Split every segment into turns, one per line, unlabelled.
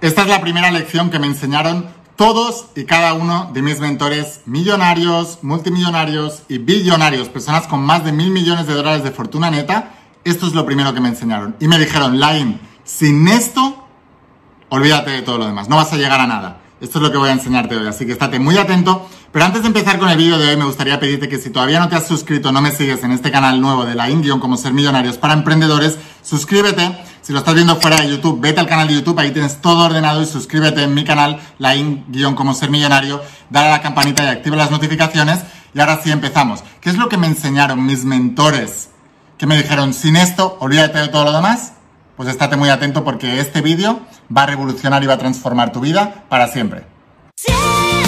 Esta es la primera lección que me enseñaron todos y cada uno de mis mentores millonarios, multimillonarios y billonarios, personas con más de mil millones de dólares de fortuna neta. Esto es lo primero que me enseñaron. Y me dijeron, Lain, sin esto, olvídate de todo lo demás, no vas a llegar a nada. Esto es lo que voy a enseñarte hoy, así que estate muy atento. Pero antes de empezar con el vídeo de hoy, me gustaría pedirte que si todavía no te has suscrito, no me sigues en este canal nuevo de la Indion como ser millonarios para emprendedores, suscríbete. Si lo estás viendo fuera de YouTube, vete al canal de YouTube, ahí tienes todo ordenado y suscríbete en mi canal, la Indion como ser millonario, dale a la campanita y activa las notificaciones. Y ahora sí empezamos. ¿Qué es lo que me enseñaron mis mentores? Que me dijeron, sin esto, olvídate de todo lo demás pues estate muy atento porque este vídeo va a revolucionar y va a transformar tu vida para siempre. Hola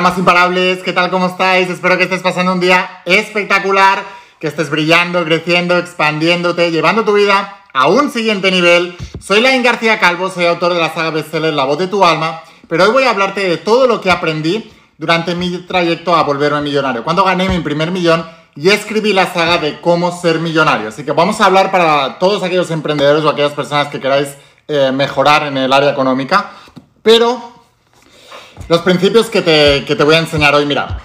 más imparables, ¿qué tal? ¿Cómo estáis? Espero que estés pasando un día espectacular, que estés brillando, creciendo, expandiéndote, llevando tu vida a un siguiente nivel. Soy Lain García Calvo, soy autor de la saga bestseller La voz de tu alma, pero hoy voy a hablarte de todo lo que aprendí durante mi trayecto a volverme millonario. Cuando gané mi primer millón y escribí la saga de cómo ser millonario. Así que vamos a hablar para todos aquellos emprendedores o aquellas personas que queráis eh, mejorar en el área económica. Pero los principios que te, voy a enseñar hoy, mira,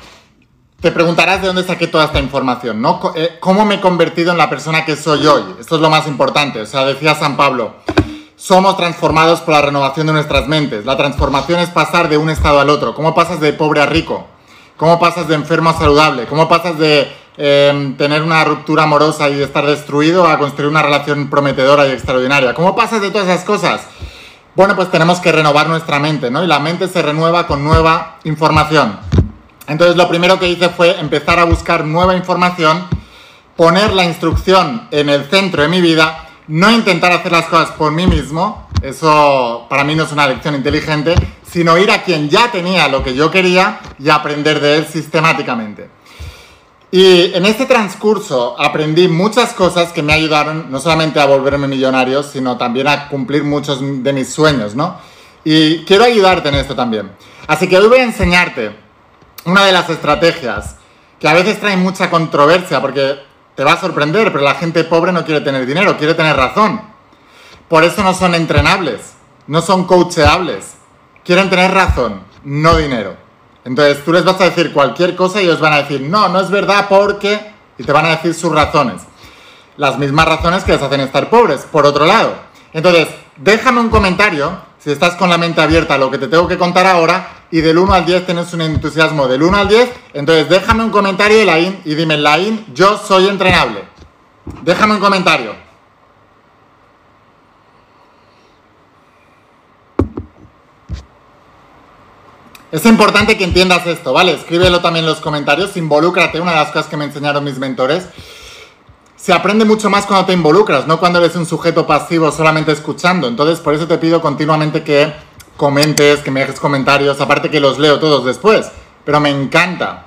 te preguntarás de dónde saqué toda esta información, ¿no? Eh, ¿Cómo me he convertido en la persona que soy hoy? Esto es lo más importante. O sea, decía San Pablo, somos transformados por la renovación de nuestras mentes. La transformación es pasar de un estado al otro. ¿Cómo pasas de pobre a rico? ¿Cómo pasas de enfermo a saludable? ¿Cómo pasas de em, tener una ruptura amorosa y estar destruido a construir una relación prometedora y extraordinaria? ¿Cómo pasas de todas esas cosas? Bueno, pues tenemos que renovar nuestra mente, ¿no? Y la mente se renueva con nueva información. Entonces lo primero que hice fue empezar a buscar nueva información, poner la instrucción en el centro de mi vida, no intentar hacer las cosas por mí mismo, eso para mí no es una lección inteligente, sino ir a quien ya tenía lo que yo quería y aprender de él sistemáticamente. Y en este transcurso aprendí muchas cosas que me ayudaron no solamente a volverme millonario, sino también a cumplir muchos de mis sueños, ¿no? Y quiero ayudarte en esto también. Así que hoy voy a enseñarte una de las estrategias que a veces trae mucha controversia porque te va a sorprender, pero la gente pobre no quiere tener dinero, quiere tener razón. Por eso no son entrenables, no son coacheables. Quieren tener razón, no dinero. Entonces tú les vas a decir cualquier cosa y ellos van a decir, no, no es verdad porque... Y te van a decir sus razones. Las mismas razones que les hacen estar pobres, por otro lado. Entonces, déjame un comentario si estás con la mente abierta a lo que te tengo que contar ahora y del 1 al 10 tienes un entusiasmo del 1 al 10, entonces déjame un comentario de la y dime, la IN, yo soy entrenable. Déjame un comentario. Es importante que entiendas esto, ¿vale? Escríbelo también en los comentarios, involúcrate, una de las cosas que me enseñaron mis mentores. Se aprende mucho más cuando te involucras, no cuando eres un sujeto pasivo solamente escuchando. Entonces, por eso te pido continuamente que comentes, que me dejes comentarios, aparte que los leo todos después, pero me encanta.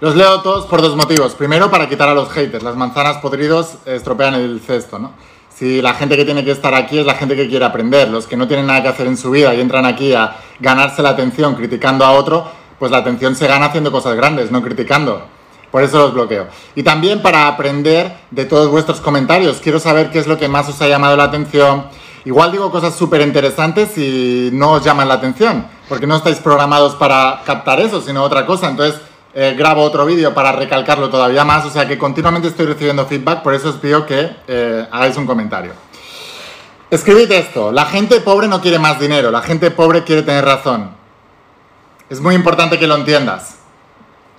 Los leo todos por dos motivos. Primero, para quitar a los haters. Las manzanas podridos estropean el cesto, ¿no? Si la gente que tiene que estar aquí es la gente que quiere aprender, los que no tienen nada que hacer en su vida y entran aquí a ganarse la atención criticando a otro, pues la atención se gana haciendo cosas grandes, no criticando. Por eso los bloqueo. Y también para aprender de todos vuestros comentarios. Quiero saber qué es lo que más os ha llamado la atención. Igual digo cosas súper interesantes y no os llaman la atención, porque no estáis programados para captar eso, sino otra cosa. Entonces, eh, grabo otro vídeo para recalcarlo todavía más, o sea que continuamente estoy recibiendo feedback, por eso os pido que eh, hagáis un comentario. Escribid esto, la gente pobre no quiere más dinero, la gente pobre quiere tener razón. Es muy importante que lo entiendas.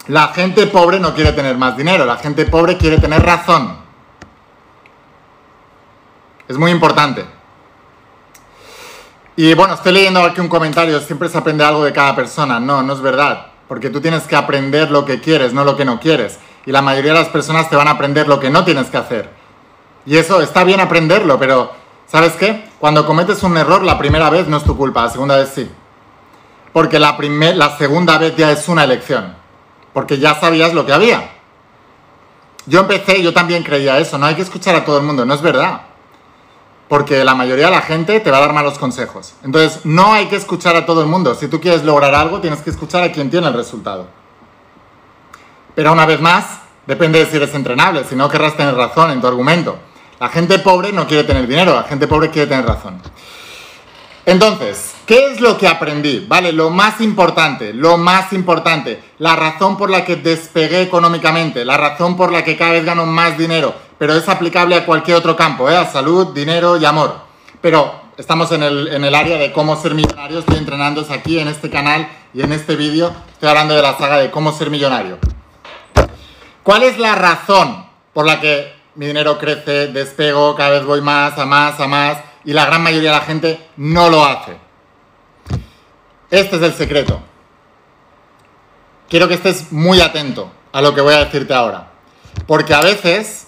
La gente pobre no quiere tener más dinero, la gente pobre quiere tener razón. Es muy importante. Y bueno, estoy leyendo aquí un comentario, siempre se aprende algo de cada persona. No, no es verdad porque tú tienes que aprender lo que quieres, no lo que no quieres. Y la mayoría de las personas te van a aprender lo que no tienes que hacer. Y eso está bien aprenderlo, pero ¿sabes qué? Cuando cometes un error la primera vez no es tu culpa, la segunda vez sí. Porque la, la segunda vez ya es una elección. Porque ya sabías lo que había. Yo empecé, yo también creía eso, no hay que escuchar a todo el mundo, no es verdad. Porque la mayoría de la gente te va a dar malos consejos. Entonces, no hay que escuchar a todo el mundo. Si tú quieres lograr algo, tienes que escuchar a quien tiene el resultado. Pero una vez más, depende de si eres entrenable, si no querrás tener razón en tu argumento. La gente pobre no quiere tener dinero, la gente pobre quiere tener razón. Entonces, ¿qué es lo que aprendí? Vale, lo más importante, lo más importante, la razón por la que despegué económicamente, la razón por la que cada vez gano más dinero, pero es aplicable a cualquier otro campo, ¿eh? a salud, dinero y amor. Pero estamos en el, en el área de cómo ser millonario, estoy entrenando aquí en este canal y en este vídeo estoy hablando de la saga de cómo ser millonario. ¿Cuál es la razón por la que mi dinero crece, despego, cada vez voy más, a más, a más? y la gran mayoría de la gente no lo hace. Este es el secreto. Quiero que estés muy atento a lo que voy a decirte ahora. Porque a veces,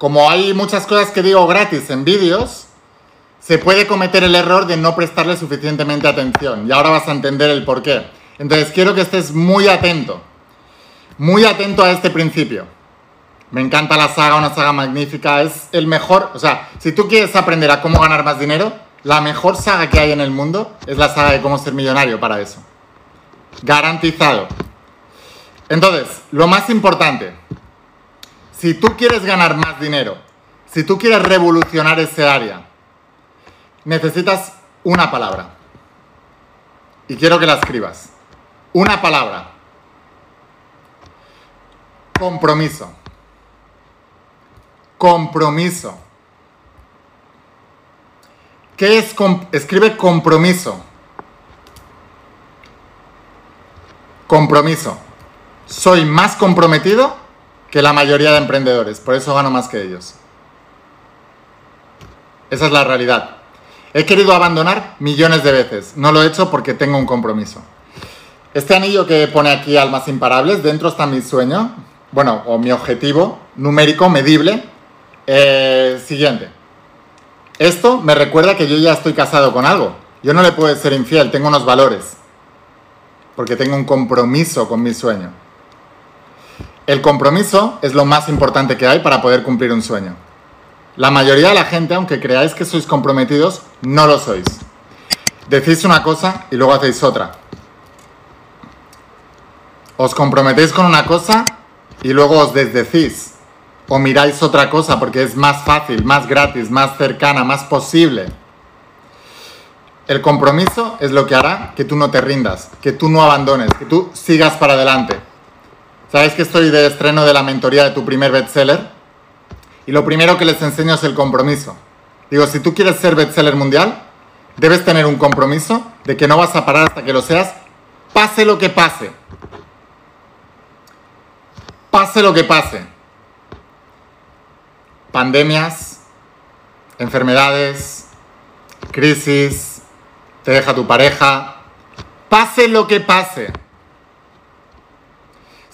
como hay muchas cosas que digo gratis en vídeos, se puede cometer el error de no prestarle suficientemente atención. Y ahora vas a entender el por qué. Entonces quiero que estés muy atento. Muy atento a este principio. Me encanta la saga, una saga magnífica. Es el mejor. O sea, si tú quieres aprender a cómo ganar más dinero, la mejor saga que hay en el mundo es la saga de cómo ser millonario para eso. Garantizado. Entonces, lo más importante, si tú quieres ganar más dinero, si tú quieres revolucionar ese área, necesitas una palabra. Y quiero que la escribas. Una palabra. Compromiso. Compromiso. ¿Qué es? Escribe compromiso. Compromiso. Soy más comprometido que la mayoría de emprendedores, por eso gano más que ellos. Esa es la realidad. He querido abandonar millones de veces. No lo he hecho porque tengo un compromiso. Este anillo que pone aquí almas imparables, dentro está mi sueño, bueno, o mi objetivo numérico, medible, eh, siguiente. Esto me recuerda que yo ya estoy casado con algo. Yo no le puedo ser infiel, tengo unos valores. Porque tengo un compromiso con mi sueño. El compromiso es lo más importante que hay para poder cumplir un sueño. La mayoría de la gente, aunque creáis que sois comprometidos, no lo sois. Decís una cosa y luego hacéis otra. Os comprometéis con una cosa y luego os desdecís o miráis otra cosa porque es más fácil, más gratis, más cercana, más posible. El compromiso es lo que hará que tú no te rindas, que tú no abandones, que tú sigas para adelante. ¿Sabes que estoy de estreno de la mentoría de tu primer bestseller? Y lo primero que les enseño es el compromiso. Digo, si tú quieres ser bestseller mundial, debes tener un compromiso de que no vas a parar hasta que lo seas, pase lo que pase. Pase lo que pase pandemias, enfermedades, crisis, te deja tu pareja, pase lo que pase.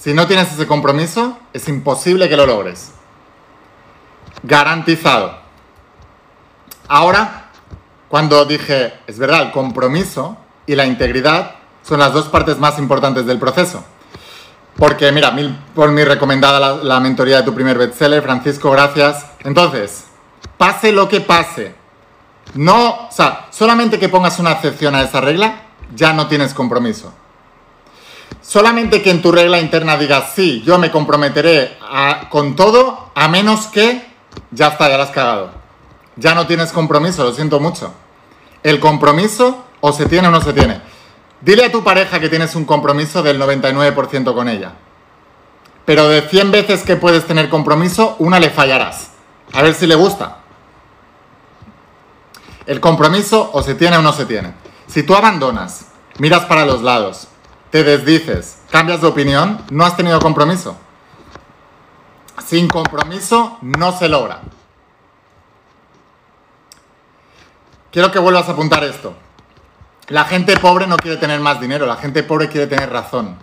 Si no tienes ese compromiso, es imposible que lo logres. Garantizado. Ahora, cuando dije, es verdad, el compromiso y la integridad son las dos partes más importantes del proceso. Porque, mira, por mi recomendada la, mentoría de tu primer bestseller, Francisco, gracias. Entonces, pase lo que pase, no, o sea, solamente que pongas una excepción a esa regla, ya no tienes compromiso. Solamente que en tu regla interna digas, sí, yo me comprometeré con todo, a menos que ya está, ya la has cagado. Ya no tienes compromiso, lo siento mucho. El compromiso o se tiene o no se tiene. Dile a tu pareja que tienes un compromiso del 99% con ella. Pero de 100 veces que puedes tener compromiso, una le fallarás. A ver si le gusta. El compromiso o se tiene o no se tiene. Si tú abandonas, miras para los lados, te desdices, cambias de opinión, no has tenido compromiso. Sin compromiso no se logra. Quiero que vuelvas a apuntar esto. La gente pobre no quiere tener más dinero, la gente pobre quiere tener razón.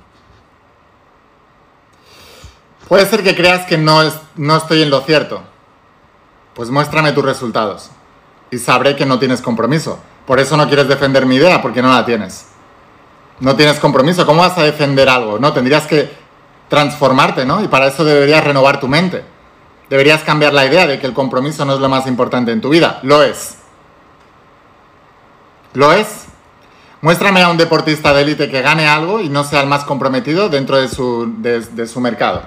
Puede ser que creas que no, es, no estoy en lo cierto. Pues muéstrame tus resultados y sabré que no tienes compromiso. Por eso no quieres defender mi idea, porque no la tienes. No tienes compromiso. ¿Cómo vas a defender algo? No, tendrías que transformarte, ¿no? Y para eso deberías renovar tu mente. deberías cambiar la idea de que el compromiso no es lo más importante en tu vida. Lo es. ¿Lo es? Muéstrame a un deportista de élite que gane algo y no sea el más comprometido dentro de su, de, su mercado.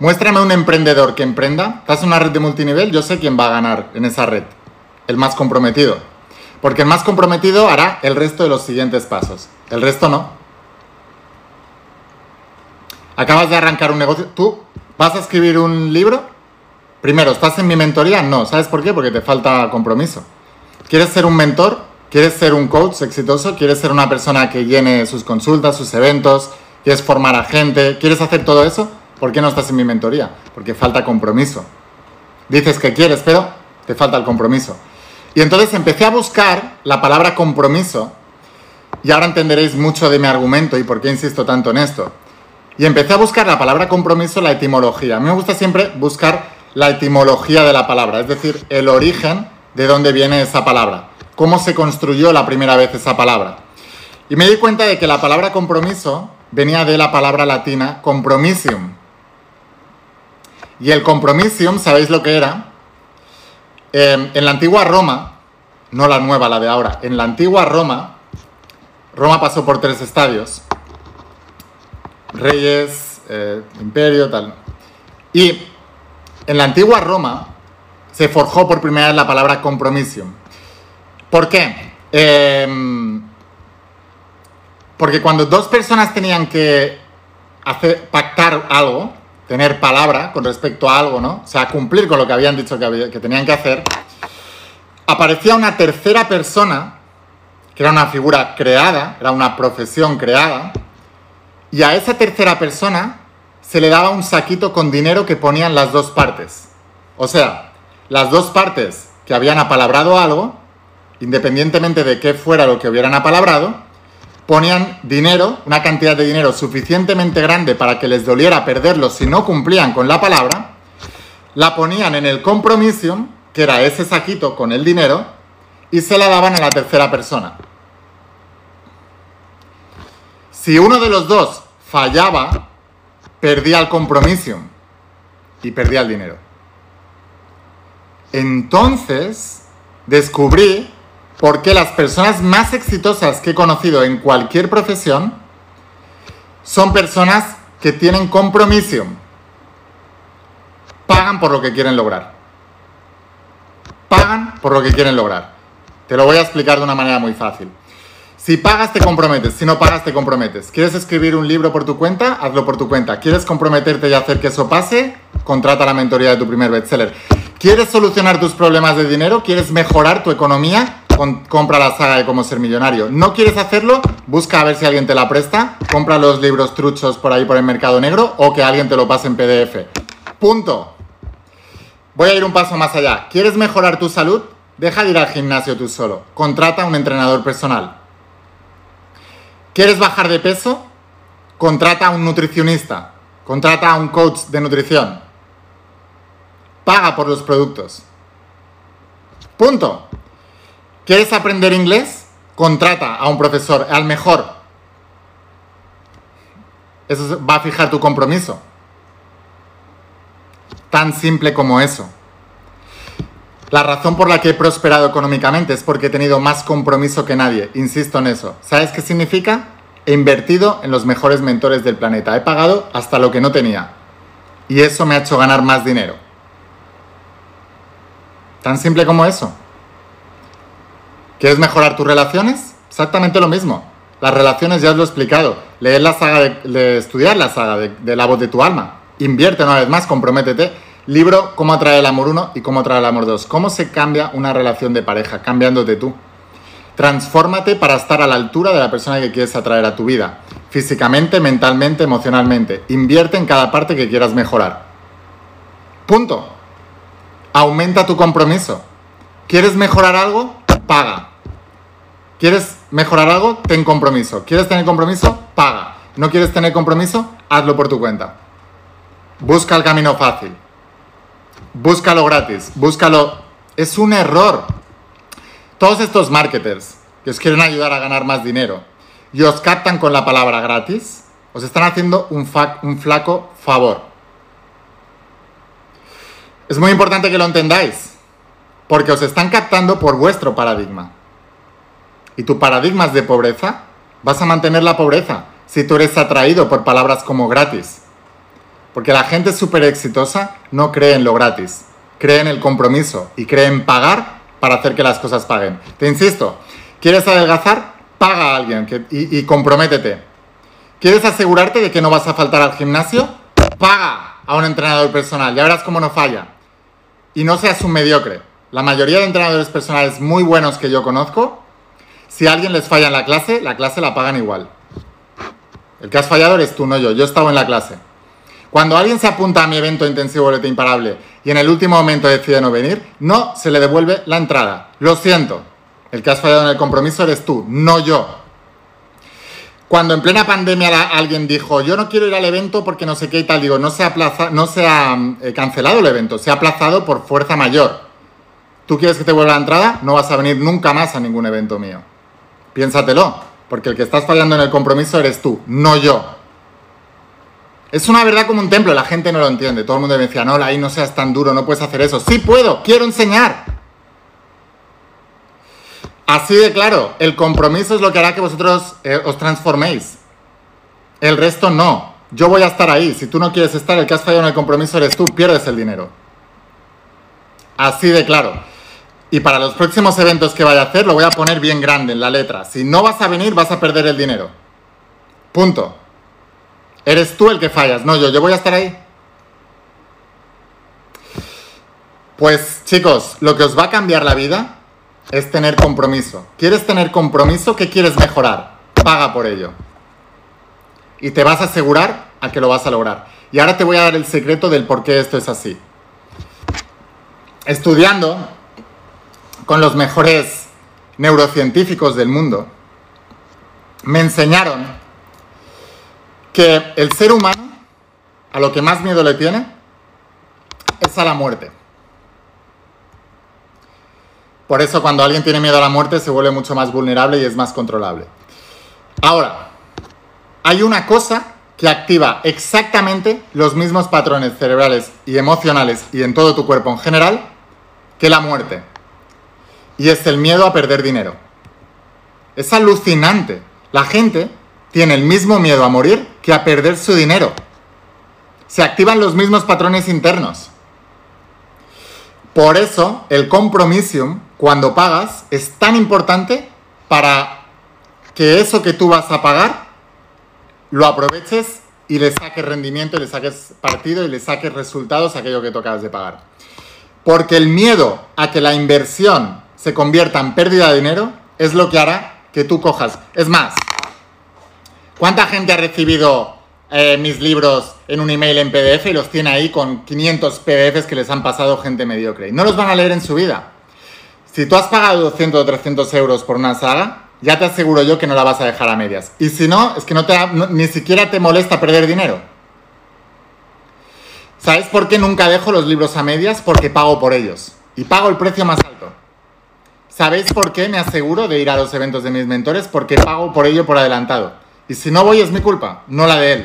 Muéstrame a un emprendedor que emprenda. Estás en una red de multinivel, yo sé quién va a ganar en esa red. El más comprometido. Porque el más comprometido hará el resto de los siguientes pasos. El resto no. Acabas de arrancar un negocio. ¿Tú vas a escribir un libro? Primero, ¿estás en mi mentoría? No. ¿Sabes por qué? Porque te falta compromiso. ¿Quieres ser un mentor? ¿Quieres ser un coach exitoso? ¿Quieres ser una persona que llene sus consultas, sus eventos? ¿Quieres formar a gente? ¿Quieres hacer todo eso? ¿Por qué no estás en mi mentoría? Porque falta compromiso. Dices que quieres, pero te falta el compromiso. Y entonces empecé a buscar la palabra compromiso y ahora entenderéis mucho de mi argumento y por qué insisto tanto en esto. Y empecé a buscar la palabra compromiso, la etimología. A mí me gusta siempre buscar la etimología de la palabra, es decir, el origen de dónde viene esa palabra, cómo se construyó la primera vez esa palabra. Y me di cuenta de que la palabra compromiso venía de la palabra latina compromisium. Y el compromisium, ¿sabéis lo que era? Em, en la antigua Roma, no la nueva, la de ahora, en la antigua Roma, Roma pasó por tres estadios reyes, eh, imperio, tal. Y en la antigua Roma se forjó por primera vez la palabra compromiso. ¿Por qué? Em, porque cuando dos personas tenían que pactar algo, tener palabra con respecto a algo, ¿no? O sea, cumplir con lo que habían dicho que, que tenían que hacer, aparecía una tercera persona, que era una figura creada, era una profesión creada, y a esa tercera persona se le daba un saquito con dinero que ponían las dos partes. O sea, las dos partes que habían apalabrado algo, independientemente de qué fuera lo que hubieran apalabrado, ponían dinero, una cantidad de dinero suficientemente grande para que les doliera perderlo si no cumplían con la palabra, la ponían en el compromiso, que era ese saquito con el dinero, y se la daban a la tercera persona. Si uno de los dos fallaba, perdía el compromiso y perdía el dinero. Entonces descubrí por qué las personas más exitosas que he conocido en cualquier profesión son personas que tienen compromiso. Pagan por lo que quieren lograr. Pagan por lo que quieren lograr. Te lo voy a explicar de una manera muy fácil. Si pagas, te comprometes. Si no pagas, te comprometes. ¿Quieres escribir un libro por tu cuenta? Hazlo por tu cuenta. ¿Quieres comprometerte y hacer que eso pase? Contrata la mentoría de tu primer bestseller. ¿Quieres solucionar tus problemas de dinero? ¿Quieres mejorar tu economía? Compra la saga de cómo ser millonario. ¿No quieres hacerlo? Busca a ver si alguien te la presta. Compra los libros truchos por ahí por el mercado negro o que alguien te lo pase en PDF. Punto. Voy a ir un paso más allá. ¿Quieres mejorar tu salud? Deja de ir al gimnasio tú solo. Contrata a un entrenador personal. ¿Quieres bajar de peso? Contrata a un nutricionista, contrata a un coach de nutrición. Paga por los productos. Punto. ¿Quieres aprender inglés? Contrata a un profesor, al mejor. Eso va a fijar tu compromiso. Tan simple como eso. La razón por la que he prosperado económicamente es porque he tenido más compromiso que nadie. Insisto en eso. ¿Sabes qué significa? He invertido en los mejores mentores del planeta. He pagado hasta lo que no tenía. Y eso me ha hecho ganar más dinero. Tan simple como eso. ¿Quieres mejorar tus relaciones? Exactamente lo mismo. Las relaciones ya os lo he explicado. Leer la saga de, estudiar la saga de, la voz de tu alma. Invierte una vez más, comprométete Libro Cómo atraer el amor 1 y cómo atraer el amor 2. ¿Cómo se cambia una relación de pareja? Cambiándote tú. Transfórmate para estar a la altura de la persona que quieres atraer a tu vida. Físicamente, mentalmente, emocionalmente. Invierte en cada parte que quieras mejorar. Punto. Aumenta tu compromiso. ¿Quieres mejorar algo? Paga. ¿Quieres mejorar algo? Ten compromiso. ¿Quieres tener compromiso? Paga. ¿No quieres tener compromiso? Hazlo por tu cuenta. Busca el camino fácil búscalo gratis, búscalo. Es un error. Todos estos marketers que os quieren ayudar a ganar más dinero y os captan con la palabra gratis, os están haciendo un, un flaco favor. Es muy importante que lo entendáis, porque os están captando por vuestro paradigma. Y tu paradigma es de pobreza, vas a mantener la pobreza si tú eres atraído por palabras como gratis. Porque la gente súper exitosa no cree en lo gratis, cree en el compromiso y cree en pagar para hacer que las cosas paguen. Te insisto, ¿quieres adelgazar? Paga a alguien y, comprométete. ¿Quieres asegurarte de que no vas a faltar al gimnasio? Paga a un entrenador personal, ya verás cómo no falla. Y no seas un mediocre. La mayoría de entrenadores personales muy buenos que yo conozco, si alguien les falla en la clase, la clase la pagan igual. El que has fallado eres tú, no yo. Yo he estado en la clase. Cuando alguien se apunta a mi evento intensivo boleta imparable y en el último momento decide no venir, no se le devuelve la entrada. Lo siento. El que has fallado en el compromiso eres tú, no yo. Cuando en plena pandemia alguien dijo, yo no quiero ir al evento porque no sé qué y tal, digo, no se ha, no se ha eh, cancelado el evento, se ha aplazado por fuerza mayor. ¿Tú quieres que te vuelva la entrada? No vas a venir nunca más a ningún evento mío. Piénsatelo, porque el que estás fallando en el compromiso eres tú, no yo. Es una verdad como un templo, la gente no lo entiende. Todo el mundo me decía, no, ahí no seas tan duro, no puedes hacer eso. Sí puedo, quiero enseñar. Así de claro, el compromiso es lo que hará que vosotros eh, os transforméis. El resto no. Yo voy a estar ahí. Si tú no quieres estar, el que has fallado en el compromiso eres tú, pierdes el dinero. Así de claro. Y para los próximos eventos que vaya a hacer, lo voy a poner bien grande en la letra. Si no vas a venir, vas a perder el dinero. Punto. Eres tú el que fallas, no yo, yo voy a estar ahí. Pues chicos, lo que os va a cambiar la vida es tener compromiso. ¿Quieres tener compromiso? ¿Qué quieres mejorar? Paga por ello. Y te vas a asegurar a que lo vas a lograr. Y ahora te voy a dar el secreto del por qué esto es así. Estudiando con los mejores neurocientíficos del mundo, me enseñaron que el ser humano a lo que más miedo le tiene es a la muerte. Por eso cuando alguien tiene miedo a la muerte se vuelve mucho más vulnerable y es más controlable. Ahora, hay una cosa que activa exactamente los mismos patrones cerebrales y emocionales y en todo tu cuerpo en general que la muerte. Y es el miedo a perder dinero. Es alucinante. La gente tiene el mismo miedo a morir que a perder su dinero. Se activan los mismos patrones internos. Por eso el compromiso, cuando pagas, es tan importante para que eso que tú vas a pagar lo aproveches y le saques rendimiento, y le saques partido y le saques resultados a aquello que tocas de pagar. Porque el miedo a que la inversión se convierta en pérdida de dinero es lo que hará que tú cojas. Es más, ¿Cuánta gente ha recibido eh, mis libros en un email en PDF y los tiene ahí con 500 PDFs que les han pasado gente mediocre? Y no los van a leer en su vida. Si tú has pagado 200 o 300 euros por una saga, ya te aseguro yo que no la vas a dejar a medias. Y si no, es que no te, ni siquiera te molesta perder dinero. ¿Sabes por qué nunca dejo los libros a medias? Porque pago por ellos. Y pago el precio más alto. ¿Sabéis por qué me aseguro de ir a los eventos de mis mentores? Porque pago por ello por adelantado. Y si no voy es mi culpa, no la de él.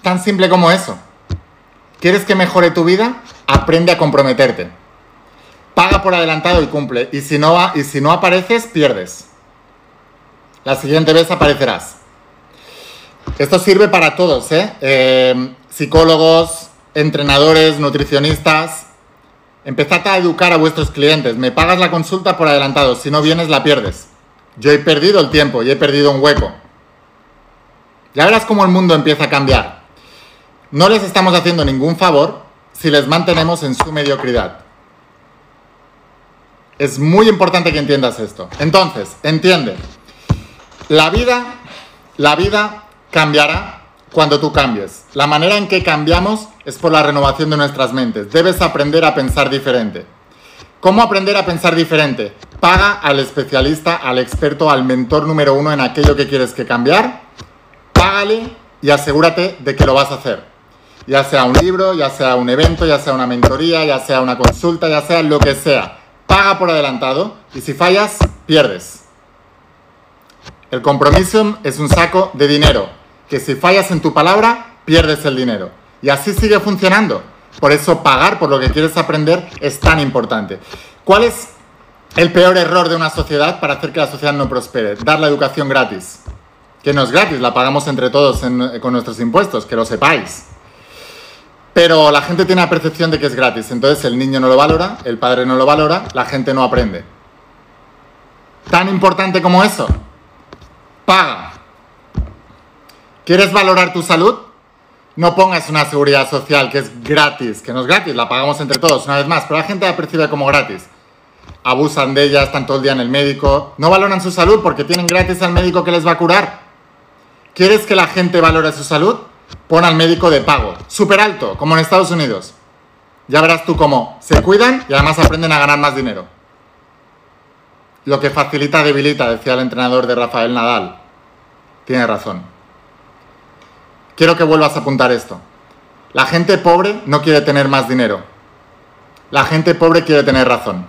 Tan simple como eso. ¿Quieres que mejore tu vida? Aprende a comprometerte. Paga por adelantado y cumple. Y si no, y si no apareces, pierdes. La siguiente vez aparecerás. Esto sirve para todos, ¿eh? eh psicólogos, entrenadores, nutricionistas. Empezad a educar a vuestros clientes. Me pagas la consulta por adelantado. Si no vienes, la pierdes. Yo he perdido el tiempo y he perdido un hueco. Ya verás cómo el mundo empieza a cambiar. No les estamos haciendo ningún favor si les mantenemos en su mediocridad. Es muy importante que entiendas esto. Entonces, entiende. La vida, la vida cambiará cuando tú cambies. La manera en que cambiamos es por la renovación de nuestras mentes. Debes aprender a pensar diferente. ¿Cómo aprender a pensar diferente? Paga al especialista, al experto, al mentor número uno en aquello que quieres que cambiar. Págale y asegúrate de que lo vas a hacer. Ya sea un libro, ya sea un evento, ya sea una mentoría, ya sea una consulta, ya sea lo que sea. Paga por adelantado y si fallas, pierdes. El compromiso es un saco de dinero, que si fallas en tu palabra, pierdes el dinero. Y así sigue funcionando. Por eso pagar por lo que quieres aprender es tan importante. ¿Cuál es el peor error de una sociedad para hacer que la sociedad no prospere? Dar la educación gratis. Que no es gratis, la pagamos entre todos con nuestros impuestos, que lo sepáis. Pero la gente tiene la percepción de que es gratis, entonces el niño no lo valora, el padre no lo valora, la gente no aprende. Tan importante como eso. Paga. ¿Quieres valorar tu salud? No pongas una seguridad social que es gratis, que no es gratis, la pagamos entre todos, una vez más, pero la gente la percibe como gratis. Abusan de ella, están todo el día en el médico, no valoran su salud porque tienen gratis al médico que les va a curar. ¿Quieres que la gente valore su salud? Pon al médico de pago, súper alto, como en Estados Unidos. Ya verás tú cómo se cuidan y además aprenden a ganar más dinero. Lo que facilita debilita, decía el entrenador de Rafael Nadal. Tiene razón quiero que vuelvas a apuntar esto. La gente pobre no quiere tener más dinero. La gente pobre quiere tener razón.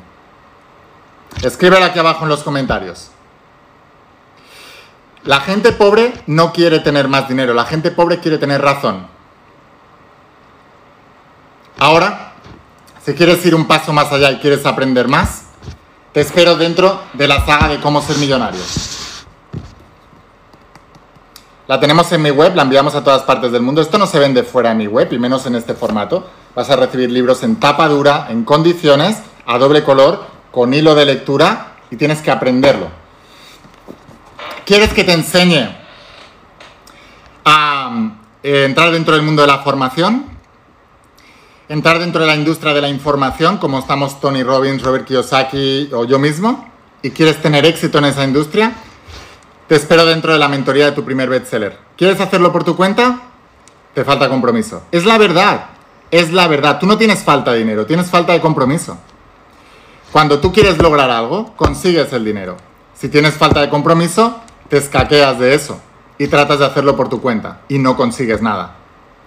Escríbelo aquí abajo en los comentarios. La gente pobre no quiere tener más dinero. La gente pobre quiere tener razón. Ahora, si quieres ir un paso más allá y quieres aprender más, te espero dentro de la saga de cómo ser millonario. La tenemos en mi web, la enviamos a todas partes del mundo. Esto no se vende fuera de mi web y menos en este formato. Vas a recibir libros en tapa dura, en condiciones, a doble color, con hilo de lectura y tienes que aprenderlo. ¿Quieres que te enseñe a eh, entrar dentro del mundo de la formación? Entrar dentro de la industria de la información, como estamos Tony Robbins, Robert Kiyosaki o yo mismo, y quieres tener éxito en esa industria, te espero dentro de la mentoría de tu primer bestseller. ¿Quieres hacerlo por tu cuenta? Te falta compromiso. Es la verdad. Es la verdad. Tú no tienes falta de dinero, tienes falta de compromiso. Cuando tú quieres lograr algo, consigues el dinero. Si tienes falta de compromiso, te escaqueas de eso y tratas de hacerlo por tu cuenta y no consigues nada.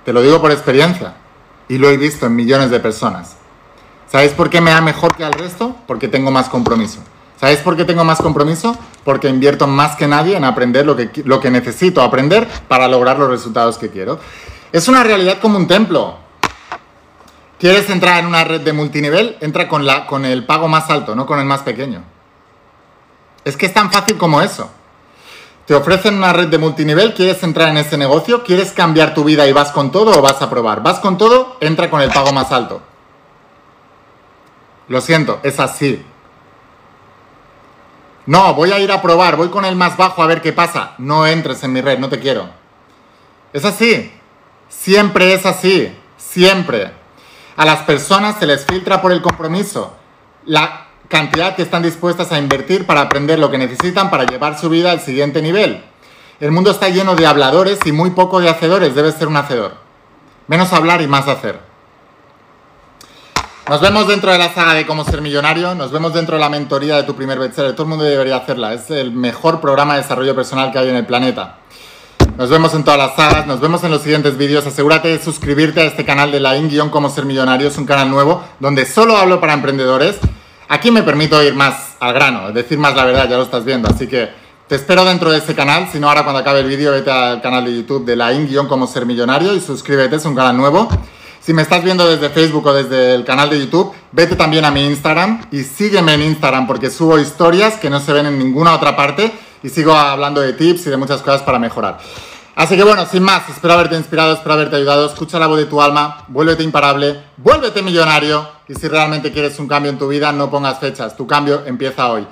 Te lo digo por experiencia y lo he visto en millones de personas. ¿Sabéis por qué me da mejor que al resto? Porque tengo más compromiso. ¿Sabéis por qué tengo más compromiso? Porque invierto más que nadie en aprender lo que, lo que necesito aprender para lograr los resultados que quiero. Es una realidad como un templo. ¿Quieres entrar en una red de multinivel? Entra con, la, con el pago más alto, no con el más pequeño. Es que es tan fácil como eso. Te ofrecen una red de multinivel, quieres entrar en ese negocio, quieres cambiar tu vida y vas con todo o vas a probar. Vas con todo, entra con el pago más alto. Lo siento, es así. No, voy a ir a probar, voy con el más bajo a ver qué pasa. No entres en mi red, no te quiero. Es así. Siempre es así. Siempre. A las personas se les filtra por el compromiso la cantidad que están dispuestas a invertir para aprender lo que necesitan para llevar su vida al siguiente nivel. El mundo está lleno de habladores y muy poco de hacedores. Debes ser un hacedor. Menos hablar y más hacer. Nos vemos dentro de la saga de cómo ser millonario, nos vemos dentro de la mentoría de tu primer bestseller. Todo el mundo debería hacerla, es el mejor programa de desarrollo personal que hay en el planeta. Nos vemos en todas las sagas, nos vemos en los siguientes vídeos. Asegúrate de suscribirte a este canal de la in Cómo Ser Millonario. Es un canal nuevo donde solo hablo para emprendedores. Aquí me permito ir más al grano, decir más la verdad, ya lo estás viendo. Así que te espero dentro de ese canal. Si no, ahora cuando acabe el vídeo, vete al canal de YouTube de la in Cómo Ser Millonario y suscríbete, es un canal nuevo. Si me estás viendo desde Facebook o desde el canal de YouTube, vete también a mi Instagram y sígueme en Instagram porque subo historias que no se ven en ninguna otra parte y sigo hablando de tips y de muchas cosas para mejorar. Así que bueno, sin más, espero haberte inspirado, espero haberte ayudado. Escucha la voz de tu alma, vuélvete imparable, vuélvete millonario y si realmente quieres un cambio en tu vida, no pongas fechas. Tu cambio empieza hoy.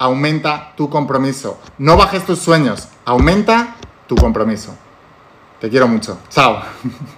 Aumenta tu compromiso. No bajes tus sueños, aumenta tu compromiso. Te quiero mucho. Chao.